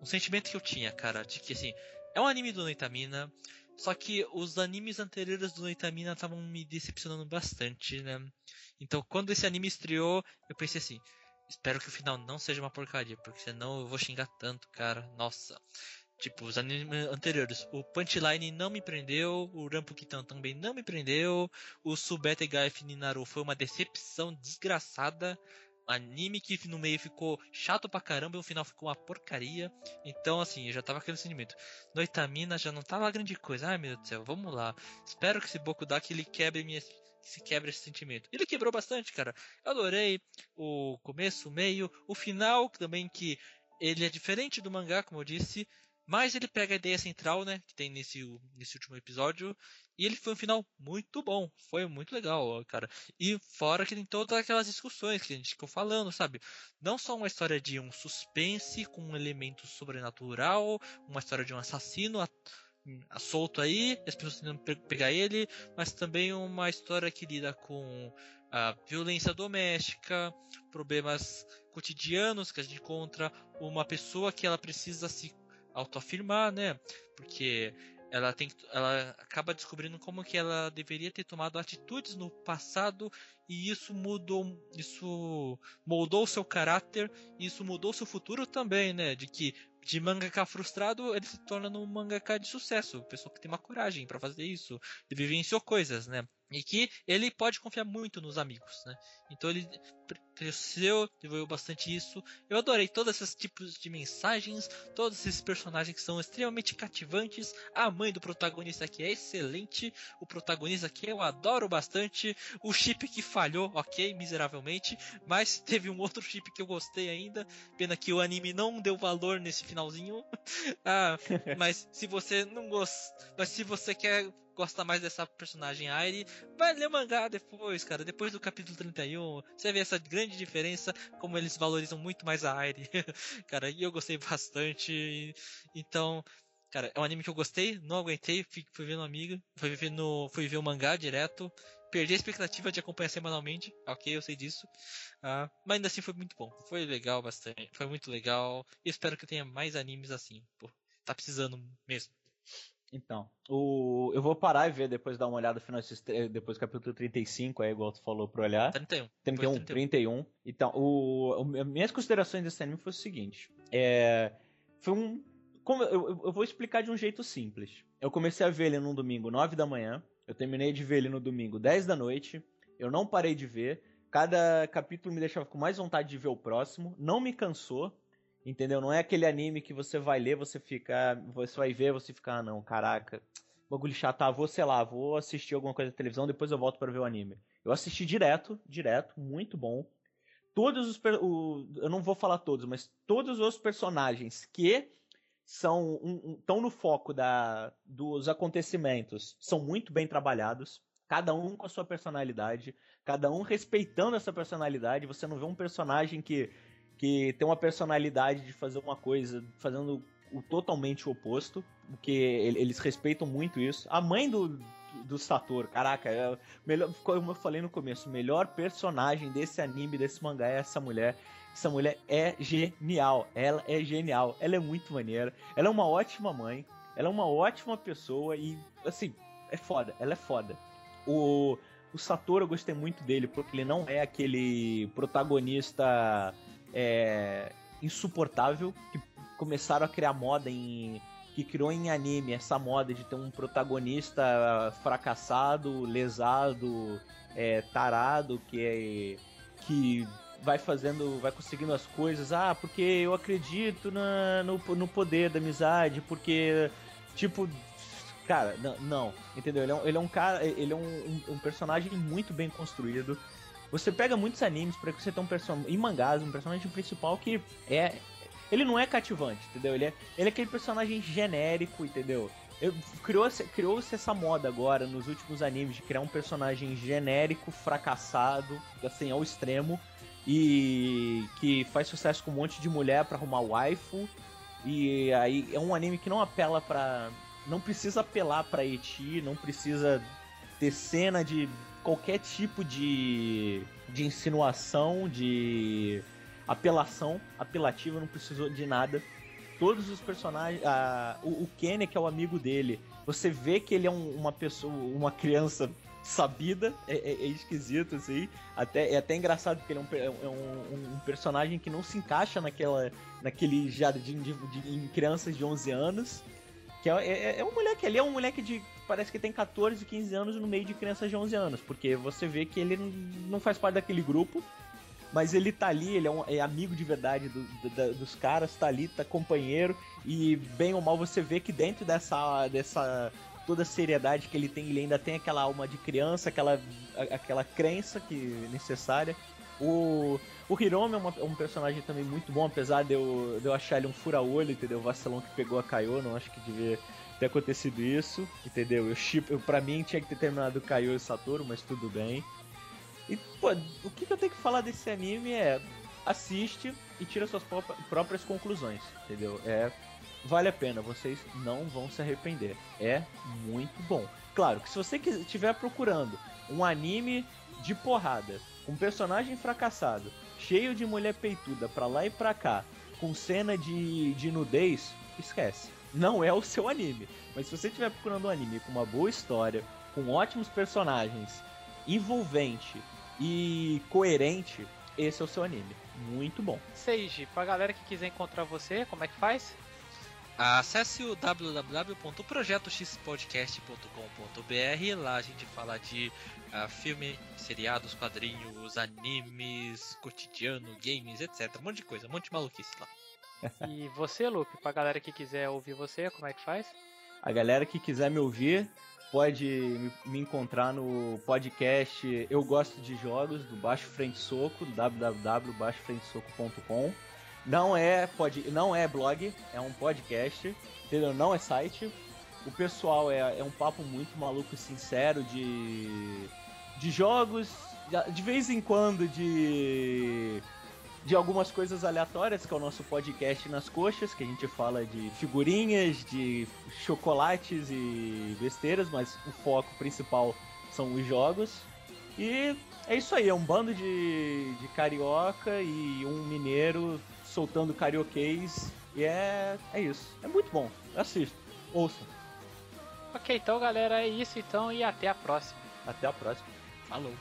um sentimento que eu tinha, cara, de que assim, é um anime do Noitamina, só que os animes anteriores do Noitamina estavam me decepcionando bastante, né? Então, quando esse anime estreou, eu pensei assim: espero que o final não seja uma porcaria, porque senão eu vou xingar tanto, cara. Nossa. Tipo, os animes anteriores. O Punchline não me prendeu, o Rampo Kitan também não me prendeu, o Subete Gaif Ninaru foi uma decepção desgraçada. Anime que no meio ficou chato pra caramba e no final ficou uma porcaria. Então, assim, eu já tava aquele sentimento. Noitamina já não tava grande coisa. Ai, meu Deus do céu, vamos lá. Espero que esse Boku Daki ele quebre minha se quebra esse sentimento. Ele quebrou bastante, cara. Eu adorei o começo, o meio, o final também que ele é diferente do mangá, como eu disse, mas ele pega a ideia central, né, que tem nesse, nesse último episódio, e ele foi um final muito bom. Foi muito legal, cara. E fora que tem todas aquelas discussões que a gente ficou falando, sabe? Não só uma história de um suspense com um elemento sobrenatural, uma história de um assassino solto aí, as pessoas tentando pegar ele, mas também uma história que lida com a violência doméstica, problemas cotidianos que a gente encontra, uma pessoa que ela precisa se autoafirmar, né? Porque ela tem ela acaba descobrindo como que ela deveria ter tomado atitudes no passado e isso mudou isso moldou seu caráter e isso mudou seu futuro também né de que de mangaka frustrado ele se torna um mangaka de sucesso pessoa que tem uma coragem para fazer isso e vivenciou coisas né e que ele pode confiar muito nos amigos, né? Então ele cresceu, desenvolveu bastante isso. Eu adorei todos esses tipos de mensagens, todos esses personagens que são extremamente cativantes. A mãe do protagonista aqui é excelente, o protagonista aqui eu adoro bastante. O chip que falhou, ok, miseravelmente, mas teve um outro chip que eu gostei ainda. Pena que o anime não deu valor nesse finalzinho. ah, mas se você não gosta, mas se você quer gosta mais dessa personagem Aire, vai ler o mangá depois, cara. Depois do capítulo 31, você vê essa grande diferença, como eles valorizam muito mais a Aire. cara, e eu gostei bastante. Então, cara, é um anime que eu gostei, não aguentei, fui, ver no amigo, fui ver no, fui ver o mangá direto. Perdi a expectativa de acompanhar semanalmente, ok, eu sei disso. Uh, mas ainda assim foi muito bom. Foi legal bastante. Foi muito legal. E espero que tenha mais animes assim. Pô, tá precisando mesmo. Então, o, eu vou parar e ver depois dar uma olhada final depois do capítulo 35, aí igual tu falou pra olhar. 31. 31, 31. 31. Então, o, o, minhas considerações desse anime foi o seguinte. É, foi um. Como, eu, eu vou explicar de um jeito simples. Eu comecei a ver ele num domingo 9 da manhã. Eu terminei de ver ele no domingo 10 da noite. Eu não parei de ver. Cada capítulo me deixava com mais vontade de ver o próximo. Não me cansou. Entendeu? Não é aquele anime que você vai ler, você fica. Você vai ver, você fica, ah, não, caraca. Bagulho chato, tá, vou, sei lá, vou assistir alguma coisa na televisão, depois eu volto para ver o anime. Eu assisti direto, direto, muito bom. Todos os. O, eu não vou falar todos, mas todos os personagens que são estão um, no foco da, dos acontecimentos são muito bem trabalhados. Cada um com a sua personalidade, cada um respeitando essa personalidade. Você não vê um personagem que que tem uma personalidade de fazer uma coisa fazendo o totalmente oposto, porque eles respeitam muito isso. A mãe do, do Sator, caraca, é melhor, como eu falei no começo, o melhor personagem desse anime, desse mangá é essa mulher. Essa mulher é genial, ela é genial, ela é muito maneira, ela é uma ótima mãe, ela é uma ótima pessoa e, assim, é foda, ela é foda. O, o Sator eu gostei muito dele, porque ele não é aquele protagonista é, insuportável que começaram a criar moda em que criou em anime essa moda de ter um protagonista fracassado, lesado, é, tarado, que é, que vai fazendo, vai conseguindo as coisas. Ah, porque eu acredito na, no, no poder da amizade, porque tipo cara, não, não entendeu? Ele é, um, ele é um cara, ele é um, um, um personagem muito bem construído. Você pega muitos animes para que você tenha um personagem. Em mangás, um personagem principal que é. Ele não é cativante, entendeu? Ele é, ele é aquele personagem genérico, entendeu? Criou-se criou essa moda agora nos últimos animes de criar um personagem genérico, fracassado, assim, ao extremo, e que faz sucesso com um monte de mulher para arrumar waifu. E aí é um anime que não apela para não precisa apelar para eti, não precisa ter cena de qualquer tipo de, de insinuação, de apelação apelativa, não precisou de nada. Todos os personagens. Ah, o, o Kenny, que é o amigo dele, você vê que ele é um, uma pessoa, uma criança sabida, é, é, é, esquisito, assim. Até, é até engraçado porque ele é, um, é um, um, personagem que não se encaixa naquela, naquele jardim de, de, de, em crianças de 11 anos. Que é, é, é um moleque, ele é um moleque de. Parece que tem 14, 15 anos no meio de crianças de 11 anos. Porque você vê que ele não faz parte daquele grupo. mas ele tá ali, ele é, um, é amigo de verdade do, do, dos caras, tá ali, tá companheiro, e bem ou mal você vê que dentro dessa, dessa toda a seriedade que ele tem, ele ainda tem aquela alma de criança, aquela, aquela crença que necessária. O, o Hiromi é, uma, um personagem também muito bom, apesar de eu, de eu achar ele um fura-olho, entendeu? O vacilão que pegou a Kaiô, não acho que devia ter acontecido isso, entendeu? Eu, chip, eu, pra mim tinha que ter terminado o Kaiô e o Satoru, mas tudo bem. E, pô, o que, que eu tenho que falar desse anime é assiste e tira suas próprias conclusões, entendeu? É vale a pena, vocês não vão se arrepender. É muito bom. Claro que se você estiver procurando um anime de porrada, um personagem fracassado, cheio de mulher peituda pra lá e pra cá, com cena de, de nudez, esquece. Não é o seu anime. Mas se você estiver procurando um anime com uma boa história, com ótimos personagens, envolvente e coerente, esse é o seu anime. Muito bom. Seiji, pra galera que quiser encontrar você, como é que faz? Acesse o www.projetoxpodcast.com.br. Lá a gente fala de uh, filme, seriados, quadrinhos, animes, cotidiano, games, etc. Um monte de coisa, um monte de maluquice lá. e você, Luke, pra galera que quiser ouvir você, como é que faz? A galera que quiser me ouvir pode me encontrar no podcast Eu Gosto de Jogos, do Baixo Frente Soco, www.baixofrentesoco.com. Não é, pod, não é blog, é um podcast, entendeu? Não é site. O pessoal é, é um papo muito maluco e sincero de, de jogos, de vez em quando de de algumas coisas aleatórias, que é o nosso podcast nas coxas, que a gente fala de figurinhas, de chocolates e besteiras, mas o foco principal são os jogos. E é isso aí, é um bando de, de carioca e um mineiro soltando carioquês. E é, é isso. É muito bom. Assista. Ouça. Ok, então galera, é isso então e até a próxima. Até a próxima. Falou.